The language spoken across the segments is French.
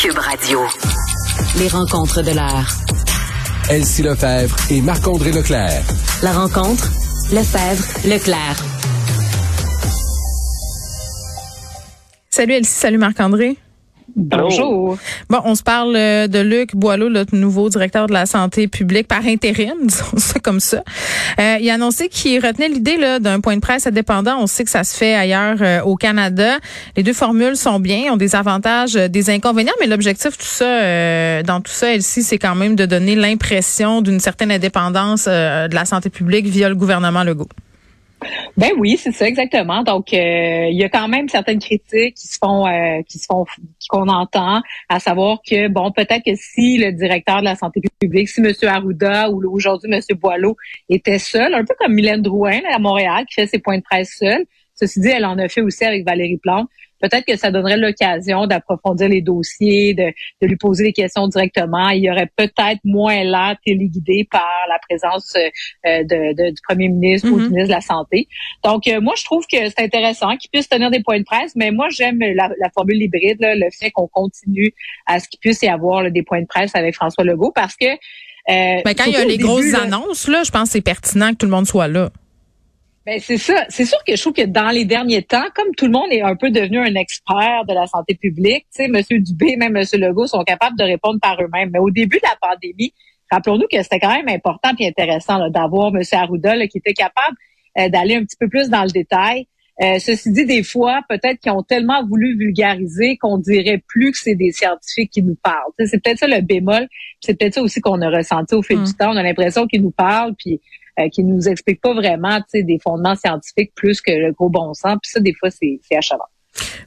Cube Radio. Les rencontres de l'heure. Elsie Lefebvre et Marc-André Leclerc. La rencontre, Lefebvre, Leclerc. Salut Elsie, salut Marc-André. Bonjour. Bon, on se parle euh, de Luc Boileau, notre nouveau directeur de la santé publique par intérim, disons ça comme ça. Euh, il a annoncé qu'il retenait l'idée d'un point de presse indépendant. On sait que ça se fait ailleurs euh, au Canada. Les deux formules sont bien, ont des avantages, des inconvénients, mais l'objectif tout ça, dans tout ça, Elsie, c'est quand même de donner l'impression d'une certaine indépendance de la santé publique via le gouvernement Legault. Ben oui, c'est ça exactement. Donc euh, il y a quand même certaines critiques qui se font euh, qui se font qu'on entend, à savoir que bon peut-être que si le directeur de la santé publique, si M. Arruda ou aujourd'hui M. Boileau était seul, un peu comme Mylène Drouin à Montréal qui fait ses points de presse seule. Ceci dit, elle en a fait aussi avec Valérie Plante peut-être que ça donnerait l'occasion d'approfondir les dossiers, de, lui poser des questions directement. Il y aurait peut-être moins l'air téléguidé par la présence euh, de, du premier ministre ou du mm-hmm. ministre de la Santé. Donc, euh, moi, je trouve que c'est intéressant qu'il puisse tenir des points de presse, mais moi, j'aime la, formule hybride, le fait qu'on continue à ce qu'il puisse y avoir des points de presse avec François Legault, parce que... Euh, mais quand il y a les grosses annonces, là, je pense que c'est pertinent que tout le monde soit là. Ben c'est ça. C'est sûr que je trouve que dans les derniers temps, comme tout le monde est un peu devenu un expert de la santé publique, tu sais, M. Dubé, même M. Legault sont capables de répondre par eux-mêmes. Mais au début de la pandémie, rappelons-nous que c'était quand même important et intéressant d'avoir M. Arruda qui était capable euh, d'aller un petit peu plus dans le détail. Euh, ceci dit, des fois, peut-être qu'ils ont tellement voulu vulgariser qu'on dirait plus que c'est des scientifiques qui nous parlent. c'est peut-être ça le bémol. C'est peut-être ça aussi qu'on a ressenti au fil du mm. temps. On a l'impression qu'ils nous parlent, puis euh, qui nous explique pas vraiment des fondements scientifiques plus que le gros bon sens. Puis ça, des fois, c'est achalant.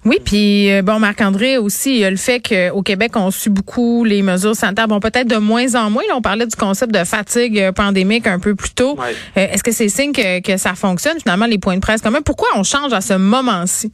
Oui, puis euh, bon, Marc-André aussi, il y a le fait qu'au Québec, on suit beaucoup les mesures sanitaires. Bon, peut-être de moins en moins. Là, on parlait du concept de fatigue euh, pandémique un peu plus tôt. Est-ce que c'est signe que, que, ça fonctionne, finalement, les points de presse quand même? Pourquoi on change à ce moment-ci?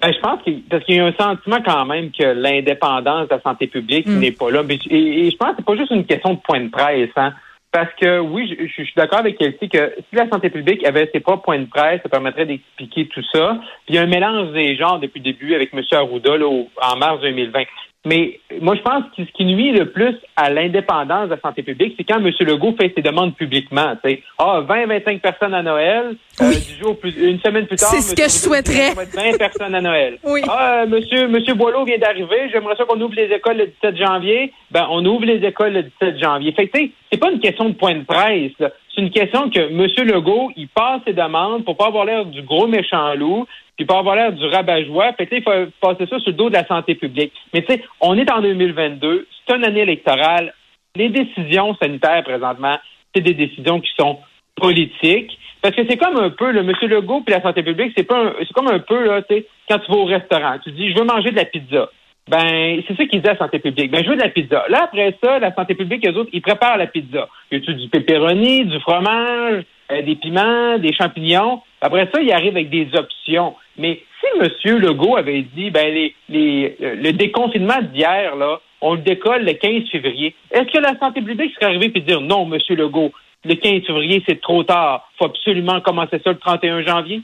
Ben, je pense qu'il parce qu'il y a un sentiment quand même que l'indépendance de la santé publique mm. n'est pas là. Et, je pense que c'est pas juste une question de point de presse. Hein. Parce que oui, je, suis d'accord avec Elsie que si la santé publique avait ses propres points de presse, ça permettrait d'expliquer tout ça. Puis il y a un mélange des genres depuis le début avec M. Arruda là, en mars 2020. Mais moi, je pense que ce qui nuit le plus à l'indépendance de la santé publique, c'est quand M. Legault fait ses demandes publiquement. Ah, 20-25 personnes à Noël, euh, du jour plus, une semaine plus tard. C'est ce que je souhaiterais. 20 personnes à Noël. Oui. Ah, monsieur, monsieur Boileau vient d'arriver, j'aimerais ça qu'on ouvre les écoles le 17 janvier. Ben, on ouvre les écoles le 17 janvier. Fait que, c'est pas une question de point de presse. C'est une question que M. Legault, il passe ses demandes pour pas avoir l'air du gros méchant loup, puis pas avoir l'air du rabat-joie. Fait il faut passer ça sur le dos de la santé publique. Mais tu sais, on est en 2022, c'est une année électorale. Les décisions sanitaires présentement, c'est des décisions qui sont politiques. Parce que c'est comme un peu, le Legault puis la santé publique, c'est pas c'est comme un peu là, tu sais, quand tu vas au restaurant, tu dis je veux manger de la pizza. Ben, c'est ça qu'ils disent à la santé publique. Ben, je veux de la pizza. Là, après ça, la santé publique, eux autres, ils préparent la pizza. Y a du pepperoni, du fromage, euh, des piments, des champignons? Après ça, ils arrivent avec des options. Mais si M. Legault avait dit, ben, les, les, euh, le déconfinement d'hier, là, on le décolle le 15 février, est-ce que la santé publique serait arrivée et dire, non, M. Legault, le 15 février, c'est trop tard. faut absolument commencer ça le 31 janvier?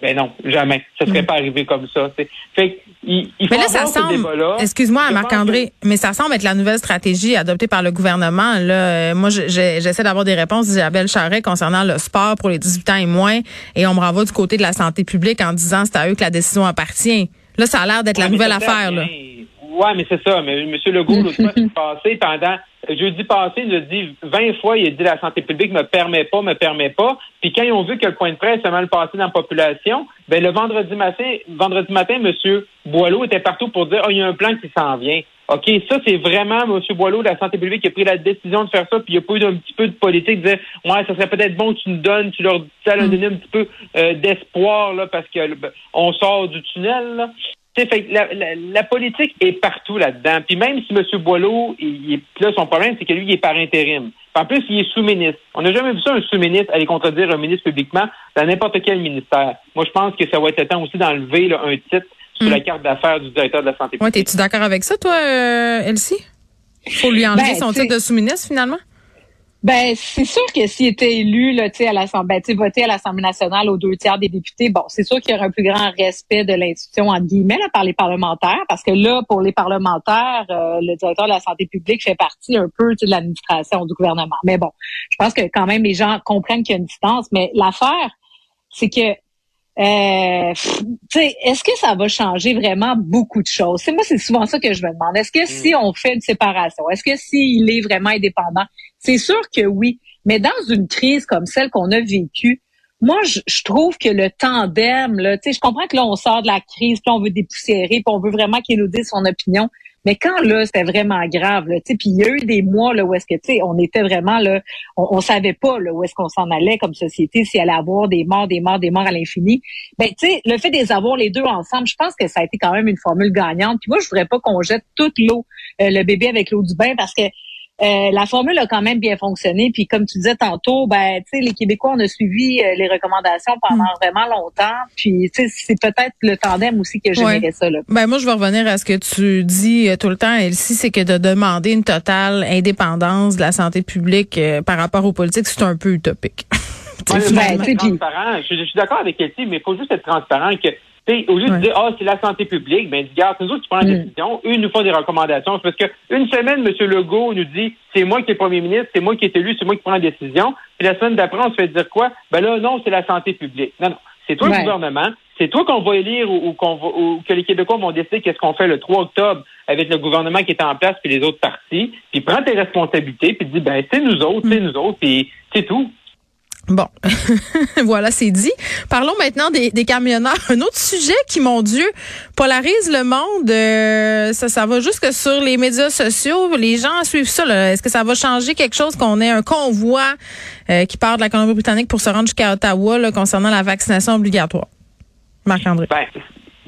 Ben non, jamais. Ça serait mm. pas arrivé comme ça. Fait il, il faut mais là, ça semble, excuse-moi, Marc-André, mais ça semble être la nouvelle stratégie adoptée par le gouvernement. Là, euh, moi, j'essaie d'avoir des réponses d'Isabelle Charret concernant le sport pour les 18 ans et moins, et on me renvoie du côté de la santé publique en disant c'est à eux que la décision appartient. Là, ça a l'air d'être la nouvelle affaire. Là. Ouais, mais c'est ça. Mais M. Legault, l'autre fois, passé pendant jeudi passé, il a dit 20 fois, il a dit la santé publique me permet pas, me permet pas. Puis quand ils ont vu que le point de presse a mal passé dans la population, ben le vendredi matin, vendredi matin, M. Boileau était partout pour dire oh, il y a un plan qui s'en vient. OK, ça, c'est vraiment M. Boileau de la santé publique qui a pris la décision de faire ça, puis il a pas eu un petit peu de politique, de dire Ouais, ça serait peut-être bon que tu nous donnes, tu leur, ça leur donner un petit peu euh, d'espoir là, parce que ben, on sort du tunnel. Là. Fait, la, la, politique est partout là-dedans. Puis même si M. Boileau, il, là, son problème, c'est que lui, il est par intérim. en plus, il est sous-ministre. On n'a jamais vu ça, un sous-ministre aller contredire un ministre publiquement dans n'importe quel ministère. Moi, je pense que ça va être temps aussi d'enlever un titre sur la hmm. carte d'affaires du directeur de la santé publique. Ouais, es-tu d'accord avec ça, toi, euh, Elsie? Faut lui enlever ben, son titre de sous-ministre, finalement? Ben, c'est sûr que s'il était élu, là, à l'Assemblée, ben, voté à l'Assemblée nationale aux deux tiers des députés, bon, c'est sûr qu'il y aurait un plus grand respect de l'institution, entre guillemets, là, par les parlementaires, parce que là, pour les parlementaires, euh, le directeur de la santé publique fait partie un peu de l'administration du gouvernement. Mais bon, je pense que quand même les gens comprennent qu'il y a une distance, mais l'affaire, c'est que euh, est-ce que ça va changer vraiment beaucoup de choses? C'est moi, c'est souvent ça que je me demande. Est-ce que si mm. on fait une séparation, est-ce que s'il est vraiment indépendant? C'est sûr que oui. Mais dans une crise comme celle qu'on a vécue, moi, je, trouve que le tandem, là, je comprends que là, on sort de la crise, puis on veut dépoussiérer, puis on veut vraiment qu'il nous dise son opinion. Mais quand là, c'était vraiment grave, là, puis il y a eu des mois là où est-ce que tu sais, on était vraiment là, on, on savait pas là où est-ce qu'on s'en allait comme société, s'il allait avoir des morts, des morts, des morts à l'infini. Ben tu sais, le fait de les avoir les deux ensemble, je pense que ça a été quand même une formule gagnante. Puis moi, je voudrais pas qu'on jette toute l'eau, euh, le bébé avec l'eau du bain, parce que euh, la formule a quand même bien fonctionné. Puis comme tu disais tantôt, ben, tu sais, les Québécois, on a suivi euh, les recommandations pendant mm. vraiment longtemps. Puis tu sais, c'est peut-être le tandem aussi que générait ça. Là. Ben moi, je vais revenir à ce que tu dis euh, tout le temps, Elsie, c'est que de demander une totale indépendance de la santé publique par rapport aux politiques, c'est un peu utopique. ben, transparent. Je, je, suis d'accord avec Elsie, mais il faut juste être transparent que au lieu de dire, ah, c'est la santé publique, ben, regarde, c'est nous autres qui prenons la mm. décision. Eux nous font des recommandations. parce que une semaine, M. Legault nous dit, c'est moi qui est premier ministre, c'est moi qui est élu, c'est moi qui prends la décision. Puis la semaine d'après, on se fait dire quoi? Ben là, non, c'est la santé publique. Non, non. C'est toi le gouvernement. C'est toi qu'on va élire ou, qu'on va, ou que les Québécois vont décider qu'est-ce qu'on fait le 3 octobre avec le gouvernement qui est en place puis les autres partis. Puis prends tes responsabilités puis dis, ben, c'est nous autres, c'est mm. nous autres, puis c'est tout. Bon, voilà, c'est dit. Parlons maintenant des, camionneurs. Un autre sujet qui, mon Dieu, polarise le monde. Euh, ça, ça va jusque sur les médias sociaux. Les gens suivent ça. Est-ce que ça va changer quelque chose qu'on ait un convoi euh, qui part de la Colombie-Britannique pour se rendre jusqu'à Ottawa concernant la vaccination obligatoire? Marc-André. Ben,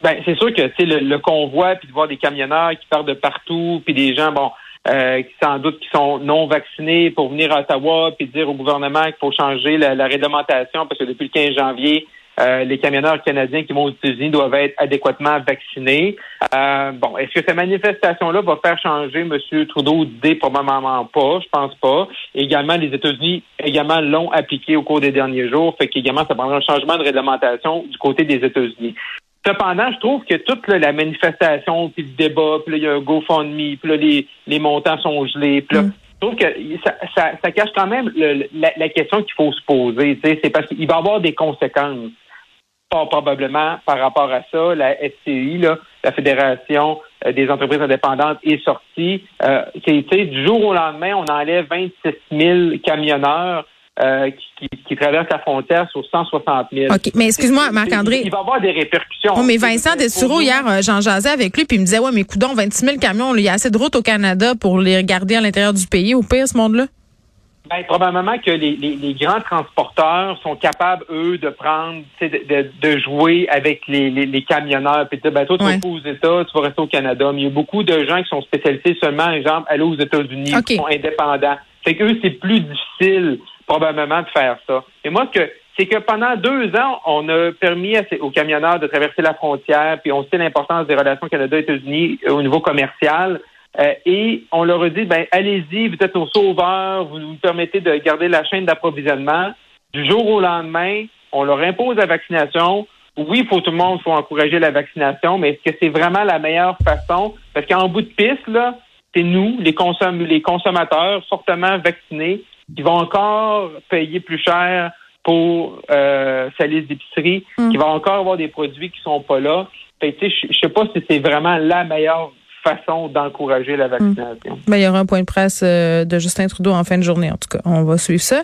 ben, c'est sûr que le, le convoi, puis de voir des camionneurs qui partent de partout, puis des gens, bon, euh, qui sans doute qui sont non vaccinés pour venir à Ottawa puis dire au gouvernement qu'il faut changer la, réglementation parce que depuis le 15 janvier, euh, les camionneurs canadiens qui vont aux États-Unis doivent être adéquatement vaccinés. Euh, bon, est-ce que cette manifestation-là va faire changer M. Trudeau? D'idée? Probablement pas, je pense pas. également, les États-Unis également l'ont appliqué au cours des derniers jours, fait qu'également, ça prendra un changement de réglementation du côté des États-Unis. Cependant, je trouve que toute la manifestation, puis le débat, puis là, il y a un GoFundMe, puis là, les, les montants sont gelés, puis là, mm. je trouve que ça, ça, ça cache quand même la, la, question qu'il faut se poser. C'est parce qu'il va y avoir des conséquences. Pas probablement par rapport à ça, la SCI, là, la Fédération euh, des entreprises indépendantes, est sortie. Euh, du jour au lendemain, on enlève 26 000 camionneurs euh, qui, qui, traverse la frontière sur 160 000. OK, mais excuse-moi, Marc-André. Il va y avoir des répercussions. Oh, mais Vincent Dessureau, hier, euh, j'en jasais avec lui, puis il me disait, ouais, mais coudons, 26 000 camions, il y a assez de routes au Canada pour les garder à l'intérieur du pays, au pire, ce monde-là? Ben, probablement que les, les, les, grands transporteurs sont capables, eux, de prendre, de, de, de, jouer avec les, les, camionneurs. Puis ben, toi, tu vas aux États, tu vas rester au Canada. Mais il y a beaucoup de gens qui sont spécialisés seulement, exemple, aller aux États-Unis, qui sont indépendants. Fait qu'eux, c'est plus difficile probablement de faire ça. Et moi, ce que c'est que pendant deux ans, on a permis aux camionneurs de traverser la frontière, puis on sait l'importance des relations Canada-États-Unis euh, au niveau commercial. Euh, et on leur a dit, ben allez-y, vous êtes nos sauveurs, vous nous permettez de garder la chaîne d'approvisionnement. Du jour au lendemain, on leur impose la vaccination. Oui, il faut tout le monde, faut encourager la vaccination, mais est-ce que c'est vraiment la meilleure façon? Parce qu'en bout de piste, là, c'est nous, les, les consommateurs fortement vaccinés, qui vont encore payer plus cher pour euh, sa liste d'épicerie, mm. qui vont encore avoir des produits qui sont pas là. je ne sais pas si c'est vraiment la meilleure façon d'encourager la mm. vaccination. Ben, il y aura un point de presse euh, de Justin Trudeau en fin de journée, en tout cas. On va suivre ça.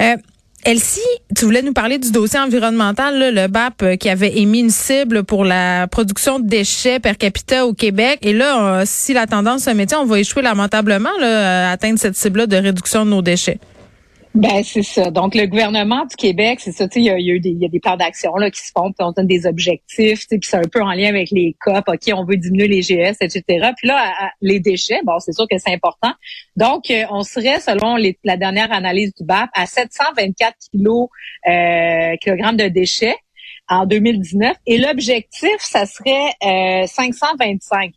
Euh, Elsie, tu voulais nous parler du dossier environnemental, le BAP euh, qui avait émis une cible pour la production de déchets per capita au Québec. Et là, euh, si la tendance se mettait, on va échouer lamentablement à atteindre cette cible-là de réduction de nos déchets. Ben c'est ça. Donc le gouvernement du Québec, c'est ça. Tu sais, il y a, il y a des plans d'action là qui se font, puis on donne des objectifs. Puis c'est un peu en lien avec les COP. Ok, on veut diminuer les GS, etc. Puis là, les déchets, bon, c'est sûr que c'est important. Donc euh, on serait, selon la dernière analyse du BAP, à 724 kilos euh, kilogrammes de déchets en 2019. Et l'objectif, ça serait euh, 525.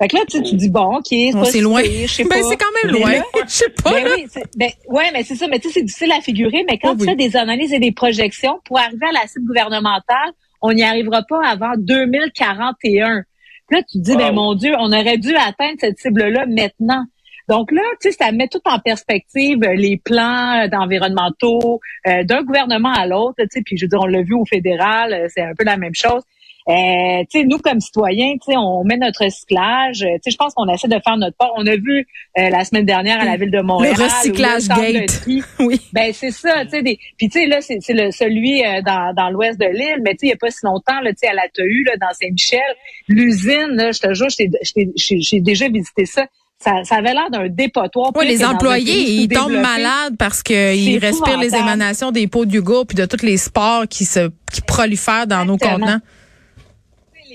Fait que là, tu, tu dis, bon, OK, c'est si loin. sais Ben, c'est quand même loin. Je sais pas. ben oui, ben, ouais, mais c'est ça. Mais tu sais, c'est difficile à figurer. Mais quand Oui, tu oui. fais des analyses et des projections, pour arriver à la cible gouvernementale, on n'y arrivera pas avant 2041. Puis là, tu te dis, ben mon Dieu, on aurait dû atteindre cette cible-là maintenant. Donc là, tu sais, ça met tout en perspective euh, les plans euh, d'environnementaux euh, d'un gouvernement à l'autre. Tu sais, puis je veux dire, on l'a vu au fédéral, c'est un peu la même chose. Euh, tu sais, nous comme citoyens, tu sais, on met notre recyclage. euh, Tu sais, je pense qu'on essaie de faire notre part. On a vu euh, la semaine dernière à la ville de Montréal Le recyclage le gate. Oui. ben c'est ça, tu sais. des- Puis tu sais là, c'est c'est le celui euh, dans, dans l'ouest de l'île, mais tu sais il y a pas si longtemps là, tu sais à la TEU là dans Saint-Michel, l'usine, là, je te jure, j'ai- déjà visité ça. Ça, ça avait l'air d'un dépotoir. Oui, les employés, ils tombent malades parce qu'ils respirent les émanations des pots de yogourt puis de tous les sports qui se qui prolifèrent dans nos contenants.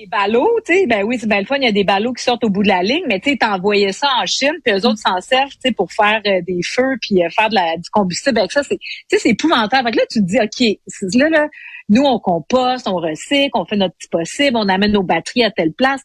Les ballots, tu sais, ben oui, c'est bien le fun, il y a des ballots qui sortent au bout de la ligne, mais tu sais, t'envoyais ça en Chine, puis eux autres s'en servent, tu sais, pour faire euh, des feux, puis euh, faire de la, du combustible avec ça. C'est, tu sais, c'est épouvantable. Fait que là, tu te dis, OK, là, là, nous, on composte, on recycle, on fait notre petit possible, on amène nos batteries à telle place.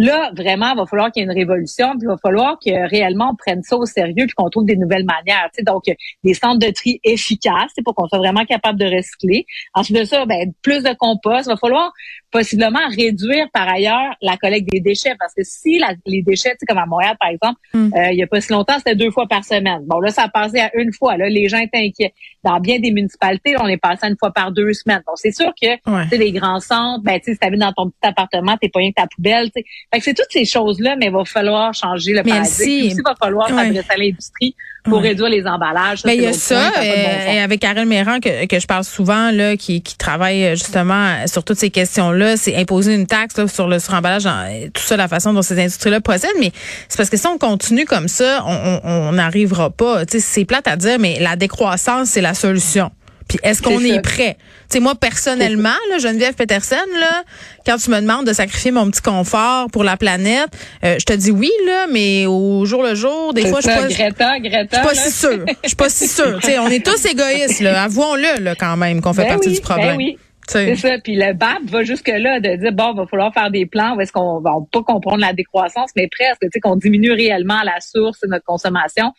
Là, vraiment, il va falloir qu'il y ait une révolution, puis il va falloir que réellement on prenne ça au sérieux, puis qu'on trouve des nouvelles manières. Tu sais, donc, euh, des centres de tri efficaces, c'est pour qu'on soit vraiment capable de recycler. Ensuite de ça, ben, plus de compost. Il va falloir possiblement réduire par ailleurs la collecte des déchets, parce que si la- les déchets, tu sais, comme à Montréal, par exemple, Mm. euh, il y a pas si longtemps, c'était deux fois par semaine. Bon, là, ça a passé à une fois. Là, les gens étaient inquiets. Dans bien des municipalités, on est passé à une fois par deux semaines. Bon, c'est sûr que Ouais. tu sais, les grands centres, ben, tu sais, si dans ton petit appartement, t'es pas rien que ta poubelle, tu sais. Fait que c'est toutes ces choses-là, mais il va falloir changer le Mais paradigme. Il va falloir Ouais. s'adresser à l'industrie pour Ouais. réduire les emballages. Ben, c'est il y a ça, point, bon euh, avec Karel Méran que, que je parle souvent, là, qui, qui travaille euh, justement sur toutes ces questions-là, c'est imposer une taxe là, sur le suremballage, en- tout ça, la façon dont ces industries-là procèdent. Mais c'est parce que si on continue comme ça, on- on on n'arrivera pas. Tu sais, c'est plate à dire, mais la décroissance, c'est la solution. Puis est-ce qu'on est, prêt? Tu sais, moi, personnellement, là, Geneviève Peterson, là, quand tu me demandes de sacrifier mon petit confort pour la planète, euh, je te dis oui, là, mais au jour le jour, des fois, je suis pas- Greta, Greta. pas si sûre. Je suis pas si sûre. Tu sais, on est tous égoïstes, là. Avouons-le, là, quand même, qu'on fait Ben partie oui, du problème. ben oui. C'est ça. Puis le BAP va jusque là de dire bon, va falloir faire des plans où est-ce qu'on va pas comprendre la décroissance, mais presque, tu sais, qu'on diminue réellement à la source notre consommation.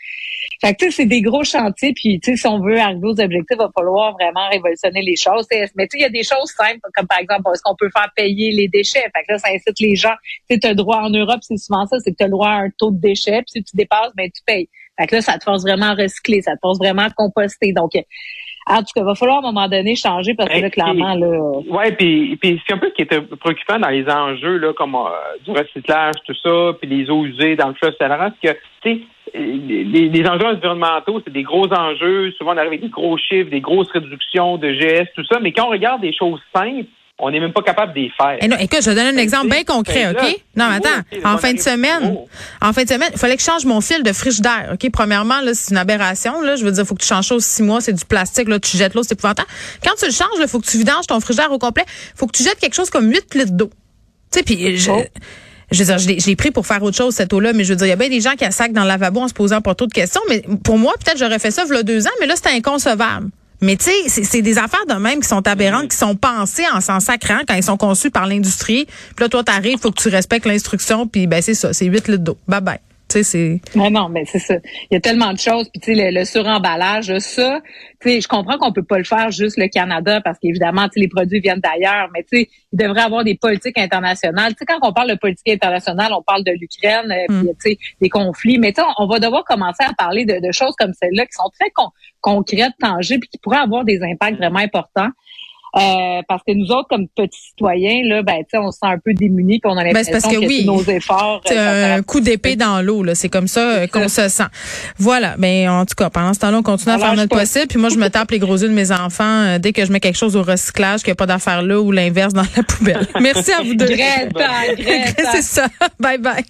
Fait que tu sais, c'est des gros chantiers. Puis tu sais, si on veut arriver aux objectifs, il va falloir vraiment révolutionner les choses. Mais tu sais, il y a des choses simples, comme par exemple, est-ce qu'on peut faire payer les déchets? Fait que là, ça incite les gens. Tu as droit en Europe, c'est souvent ça, c'est que tu as droit à un taux de déchets. Puis si tu dépasses, ben tu payes. Fait que là, ça te force vraiment à recycler, ça te force vraiment à composter. Donc en tout cas, il va falloir à un moment donné changer parce que là, Ben, clairement, là. Ouais, puis puis c'est un peu ce qui était préoccupant dans les enjeux là, comme euh, du recyclage, tout ça, puis les eaux usées dans le fleuve Saint-Laurent, c'est que tu sais, les, les- les enjeux environnementaux, c'est des gros enjeux. Souvent, on arrive avec des gros chiffres, des grosses réductions de GS, tout ça. Mais quand on regarde des choses simples, on n'est même pas capable les faire. Eh non, écoute, je te donne un Ben, exemple bien concret, ben OK? Non, mais attends. En fin de semaine, gros. en fin de semaine, il fallait que je change mon fil de frigidaire, OK? Premièrement, là, c'est une aberration, là. Je veux dire, faut que tu changes ça aux six mois, c'est du plastique, là, tu jettes l'eau, c'est épouvantable. Quand tu le changes, il faut que tu vidanges ton frigidaire au complet. faut que tu jettes quelque chose comme 8 litres d'eau. Tu sais, puis je, Oh. je veux dire, je l'ai- pris pour faire autre chose, cette eau-là, mais je veux dire, il y a bien des gens qui a sac dans le lavabo en se posant pas trop de questions, mais pour moi, peut-être j'aurais fait ça il y a deux ans, mais là, c'était inconcevable. Mais tu sais, c'est- c'est des affaires de même qui sont aberrantes, qui sont pensées en s'en sacrant quand ils sont conçus par l'industrie. Puis là, toi, t'arrives, faut que tu respectes l'instruction, puis ben c'est ça, c'est 8 litres d'eau. Bye bye. Tu sais, c'est... Mais non, mais c'est ça. Il y a tellement de choses. Puis tu sais, le, le suremballage, ça, tu sais, je comprends qu'on peut pas le faire juste le Canada parce qu'évidemment, tu sais, les produits viennent d'ailleurs. Mais tu sais, il devrait avoir des politiques internationales. Tu sais, quand on parle de politique internationale, on parle de l'Ukraine, Mm. puis tu sais, des conflits. Mais tu sais, on, on va devoir commencer à parler de, de choses comme celle-là qui sont très con- concrètes, tangibles, puis qui pourraient avoir des impacts vraiment importants. Euh, parce que nous autres, comme petits citoyens, là, ben, tu sais, on se sent un peu démunis, puis on a Ben, l'impression que que, oui. tous nos efforts. C'est euh, un coup d'épée dans l'eau, là. C'est comme ça euh, qu'on se sent. Voilà. Mais en tout cas, pendant ce temps-là, on continue à faire notre pas. possible. Puis moi, je me tape les gros yeux de mes enfants euh, dès que je mets quelque chose au recyclage, qu'il n'y a pas d'affaire là ou l'inverse dans la poubelle. Merci à vous deux. Greta, Greta. C'est ça. Bye bye.